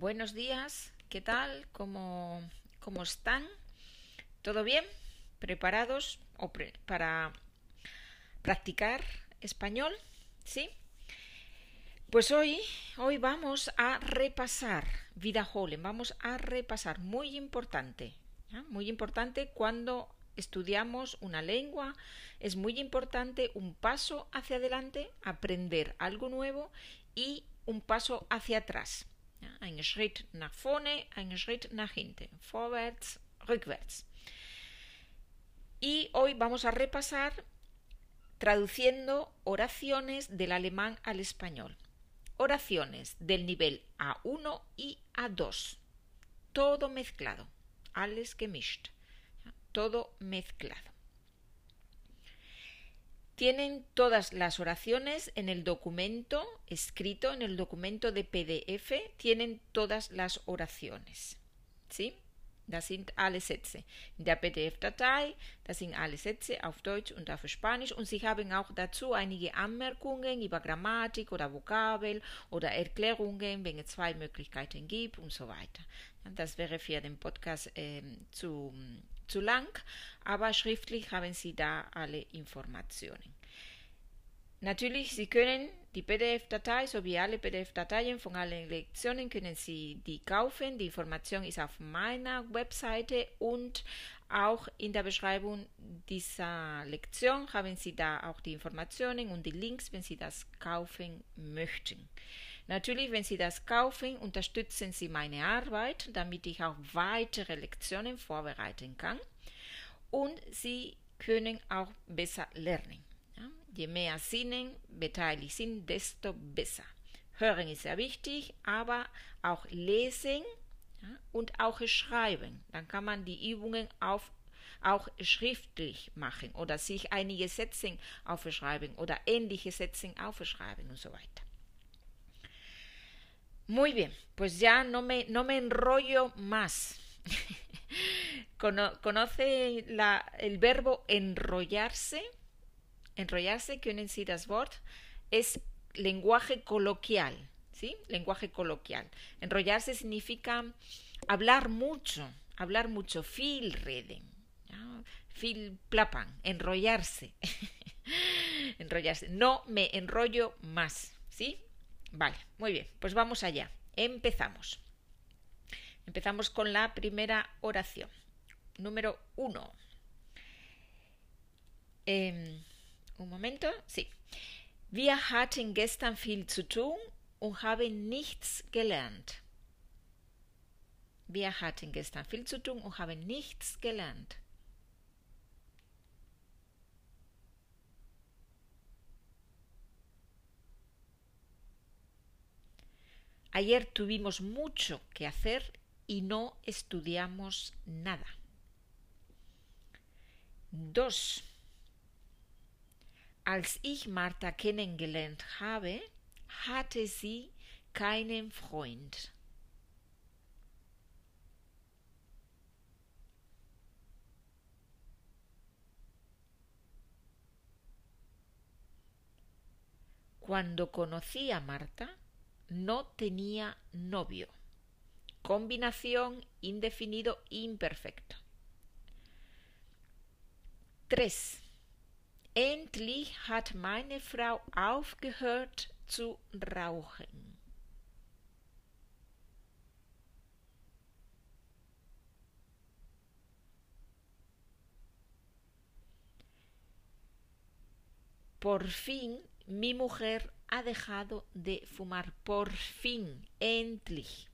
Buenos días, ¿qué tal? ¿Cómo, cómo están? ¿Todo bien? ¿Preparados para practicar español? ¿Sí? Pues hoy, hoy vamos a repasar vida Wiederholen, vamos a repasar, muy importante, muy importante cuando estudiamos una lengua, es muy importante un paso hacia adelante, aprender algo nuevo y un paso hacia atrás. Ja, ein Schritt nach vorne, ein Schritt nach hinten, vorwärts, rückwärts. Y hoy vamos a repasar traduciendo oraciones del alemán al español. Oraciones del nivel A1 y A2. Todo mezclado. Alles gemischt. Todo mezclado. Tienen todas las oraciones en el documento escrito, en el documento de PDF, tienen todas las oraciones. ¿Sí? Das sind alle Sätze. In der PDF-Datei, das sind alle Sätze auf Deutsch und auf Spanisch und Sie haben auch dazu einige Anmerkungen über Grammatik oder Vokabel oder Erklärungen, wenn es zwei Möglichkeiten gibt und so weiter. Das wäre für den Podcast äh, zu, zu lang, aber schriftlich haben Sie da alle Informationen. Natürlich, Sie können die PDF-Datei sowie alle PDF-Dateien von allen Lektionen können Sie die kaufen. Die Information ist auf meiner Webseite und auch in der Beschreibung dieser Lektion haben Sie da auch die Informationen und die Links, wenn Sie das kaufen möchten. Natürlich, wenn Sie das kaufen, unterstützen Sie meine Arbeit, damit ich auch weitere Lektionen vorbereiten kann und Sie können auch besser lernen. Je mehr Sinnen beteiligt sind, desto besser. Hören ist sehr wichtig, aber auch lesen ja, und auch schreiben. Dann kann man die Übungen auf, auch schriftlich machen oder sich einige Sätze aufschreiben oder ähnliche Sätze aufschreiben und so weiter. Muy bien, pues ya no me, no me enrollo más. ¿Conoce el verbo enrollarse? enrollarse, können Sie das Wort, es lenguaje coloquial, ¿sí? Lenguaje coloquial. Enrollarse significa hablar mucho, hablar mucho, viel reden, viel plapan, enrollarse. enrollarse. No me enrollo más, ¿sí? Vale, muy bien, pues vamos allá. Empezamos. Empezamos con la primera oración. Número uno. Eh, Un momento, sí. Wir hatten gestern viel zu tun und haben nichts gelernt. Wir hatten gestern viel zu tun und haben nichts gelernt. Ayer tuvimos mucho que hacer y no estudiamos nada. Dos. Als ich Martha kennengelernt habe, hatte sie keinen Freund. Cuando conocí a Marta, no tenía novio. Combinación indefinido imperfecto. 3. Endlich hat meine Frau aufgehört zu rauchen. Por fin mi mujer ha dejado de fumar. Por fin, endlich.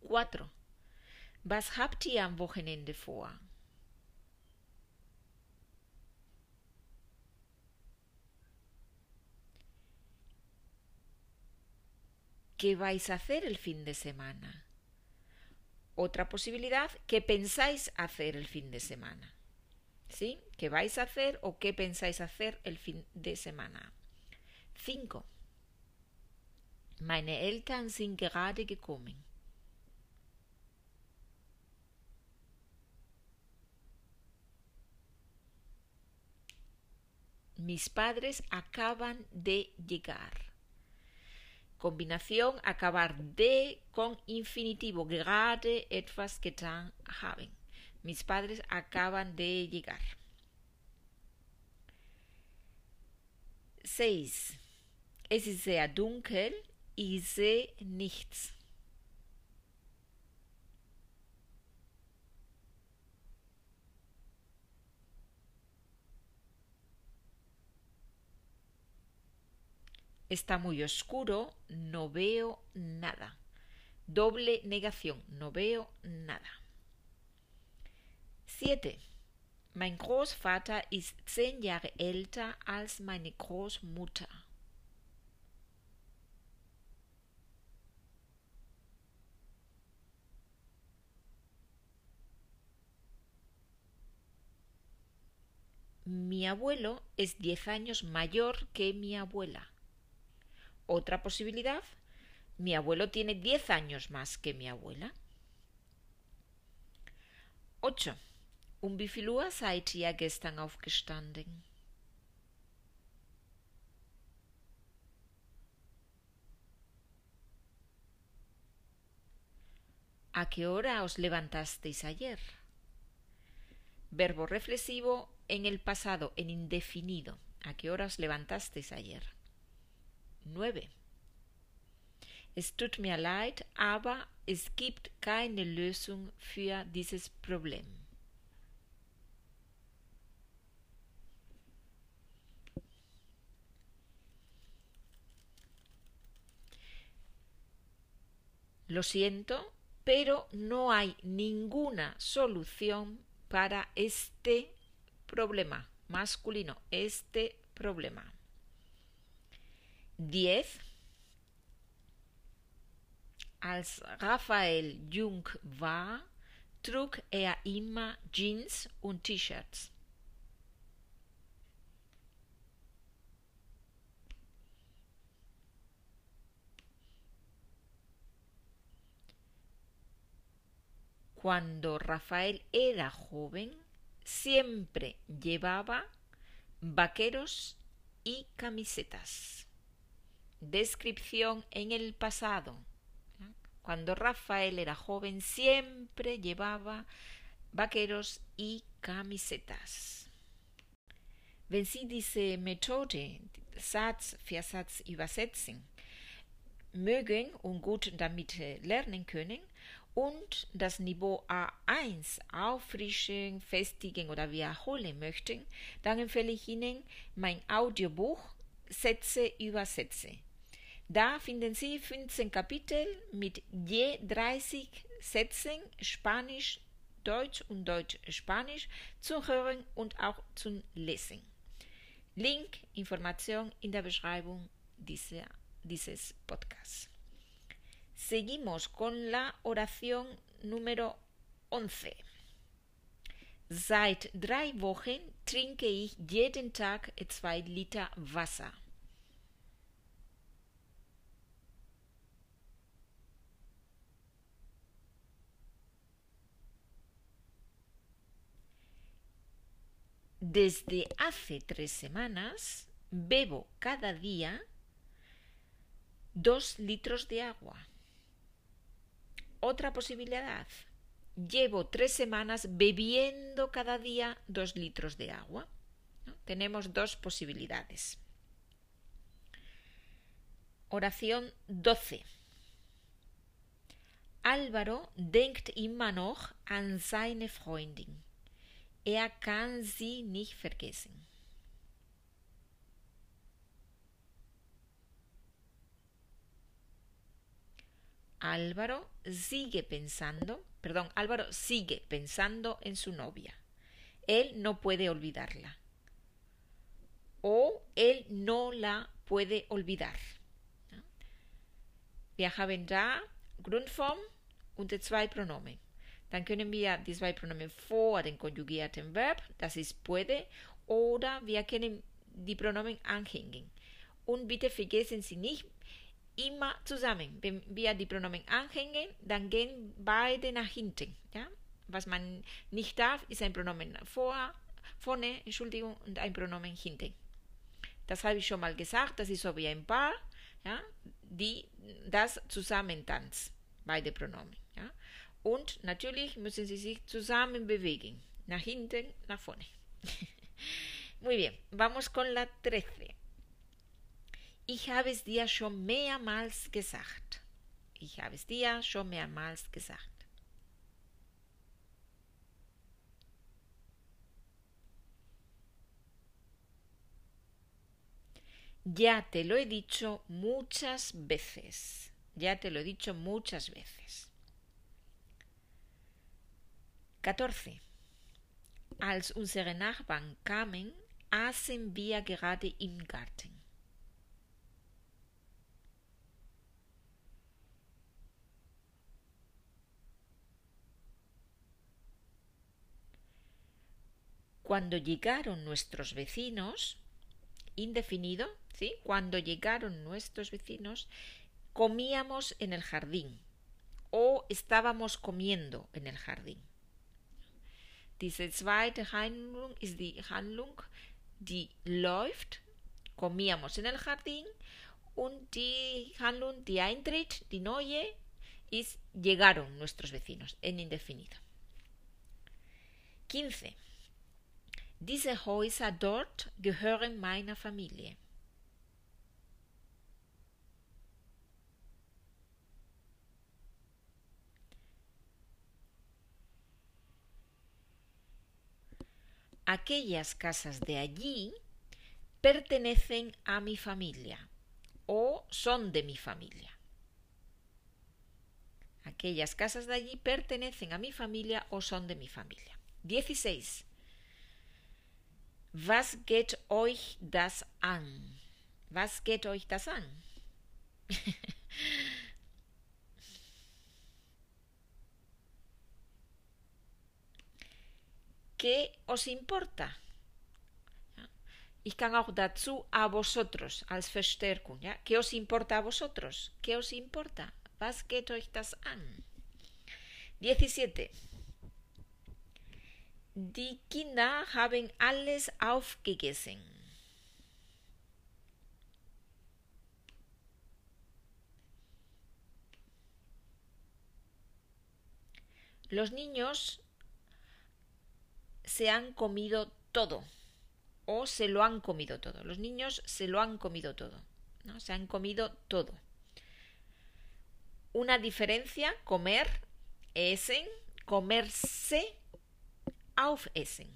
4. Was habt ihr am Wochenende vor? ¿Qué vais a hacer el fin de semana? Otra posibilidad, ¿qué pensáis hacer el fin de semana? ¿Sí? ¿Qué vais a hacer o qué pensáis hacer el fin de semana? 5. Meine Eltern sind gerade gekommen. Mis padres acaban de llegar. Combinación acabar de con infinitivo. Gerade etwas getan haben. Mis padres acaban de llegar. 6. Es ist sehr dunkel. Ich sehe nichts. Está muy oscuro, no veo nada. Doble negación, no veo nada. 7. Mein Großvater ist zehn Jahre älter als meine Großmutter. Mi abuelo es diez años mayor que mi abuela. Otra posibilidad, mi abuelo tiene diez años más que mi abuela. 8. Um wie viel Uhr seid ihr gestern aufgestanden? ¿A qué hora os levantasteis ayer? Verbo reflexivo en el pasado, en indefinido. ¿A qué hora os levantasteis ayer? 9. Es tut mir leid, aber es gibt keine Lösung für dieses Problem. Lo siento, pero no hay ninguna solución para este problema masculino, este problema. 10. Als Raphael jung war, trug er immer Jeans und T-Shirts. Cuando Rafael era joven, siempre llevaba vaqueros y camisetas. Descripción en el pasado. Cuando Rafael era joven, siempre llevaba vaqueros y camisetas. Wenn Sie diese Methode Satz für Satz übersetzen mögen und gut damit lernen können, und das Niveau A1 auffrischen, festigen oder wiederholen möchten, dann empfehle ich Ihnen mein Audiobuch Sätze über Sätze. Da finden Sie 15 Kapitel mit je 30 Sätzen Spanisch, Deutsch und Deutsch-Spanisch zu hören und auch zu lesen. Link, Information in der Beschreibung dieser, dieses Podcasts. Seguimos con la oración número 11. Seit drei Wochen trinke ich jeden Tag zwei Liter Wasser. Desde hace tres semanas bebo cada día dos litros de agua. Otra posibilidad. Llevo tres semanas bebiendo cada día dos litros de agua. Tenemos dos posibilidades. Oración 12. Álvaro denkt immer noch an seine Freundin. Er kann sie nicht vergessen. Álvaro sigue pensando, perdón, Álvaro sigue pensando en su novia. Él no puede olvidarla. O él no la puede olvidar. Wir haben da Grundform und zwei Pronomen. Dann können wir die zwei Pronomen vor den konjugierten Verb, das ist puede, oder wir können die Pronomen anhängen. Und bitte vergessen Sie nicht, immer zusammen. Wenn wir die Pronomen anhängen, dann gehen beide nach hinten. Ja? Was man nicht darf, ist ein Pronomen vor, vorne, Entschuldigung, und ein Pronomen hinten. Das habe ich schon mal gesagt, das ist so wie ein Paar. ja, die, das Zusammentanz, beide Pronomen. Ja. Und natürlich müssen sie sich zusammen bewegen, nach hinten, nach vorne. Muy bien, vamos con la 13. Ich habe es dir schon mehrmals gesagt. Ich habe es dir schon mehrmals gesagt. Ya te lo he dicho muchas veces. Ya te lo he dicho muchas veces. 14. Als unsere Nachbarn kamen, aßen wir gerade im Garten. Cuando llegaron nuestros vecinos, indefinido, ¿sí? Cuando llegaron nuestros vecinos, comíamos en el jardín o estábamos comiendo en el jardín. Diese zweite Handlung ist die Handlung, die läuft, comíamos en el jardín, und die Handlung, die eintritt, die neue, ist llegaron nuestros vecinos, en indefinido. 15. Diese Häuser dort gehören meiner Familie. Aquellas casas de allí pertenecen a mi familia o son de mi familia. Aquellas casas de allí pertenecen a mi familia o son de mi familia. 16. Was geht euch das an? Was geht euch das an? ¿Qué os importa? Ich kann auch dazu a vosotros als Verstärkung. ¿ya? ¿Qué os importa a vosotros? ¿Qué os importa? Was geht euch das an? 17. Die Kinder haben alles aufgegessen. Los niños se han comido todo o se lo han comido todo. Los niños se lo han comido todo. ¿no? Se han comido todo. Una diferencia, comer, essen, comerse, aufessen.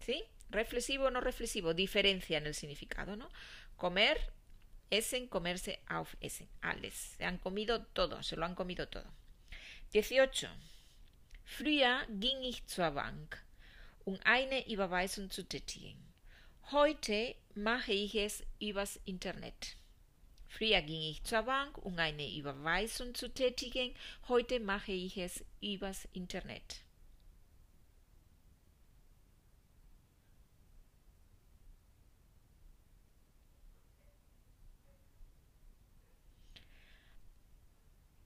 ¿Sí? Reflexivo o no reflexivo, diferencia en el significado, ¿no? Comer, essen, comerse, aufessen. Alles. Se han comido todo, se lo han comido todo. 18. Früher ging ich zur Bank um eine Überweisung zu tätigen. Heute mache ich es übers Internet. Früher ging ich zur Bank, um eine Überweisung zu tätigen. Heute mache ich es übers Internet.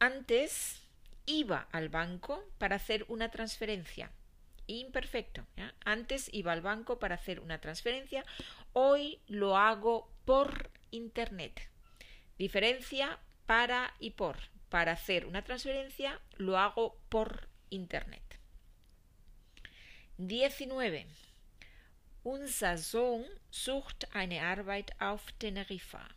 Antes iba al banco para hacer una transferencia. Imperfecto. Antes iba al banco para hacer una transferencia. Hoy lo hago por Internet. Diferencia para y por. Para hacer una transferencia lo hago por Internet. 19. Unser Sohn sucht eine Arbeit auf Teneriffa.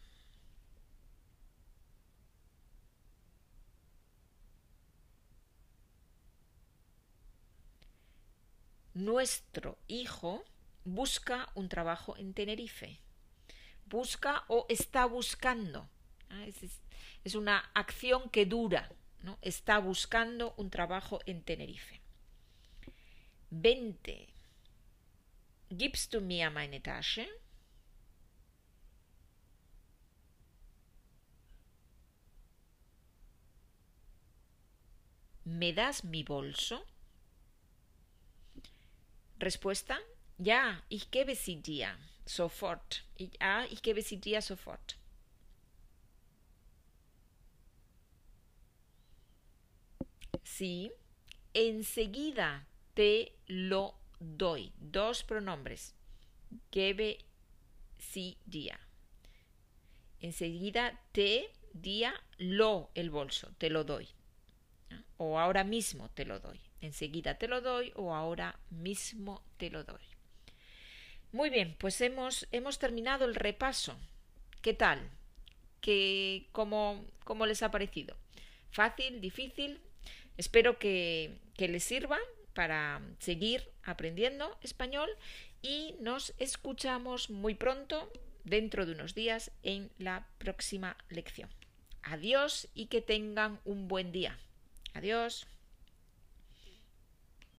Nuestro hijo busca un trabajo en Tenerife. Busca o está buscando. Es, es, una acción que dura. Está buscando un trabajo en Tenerife. 20. Gibst du mir meine Tasche? ¿Me das mi bolso? Respuesta: Ja, ich gebe sie. Sofort. Ja, ich gebe sie dir sofort. Sí, enseguida te lo doy. Dos pronombres. Gebe sie dir. Enseguida te día lo el bolso, te lo doy. O ahora mismo te lo doy. Enseguida te lo doy o ahora mismo te lo doy. Muy bien, pues hemos, hemos terminado el repaso. ¿Qué tal? ¿Qué, cómo, ¿Cómo les ha parecido? ¿Fácil? ¿Difícil? Espero que, que les sirva para seguir aprendiendo español y nos escuchamos muy pronto, dentro de unos días, en la próxima lección. Adiós y que tengan un buen día. Adiós.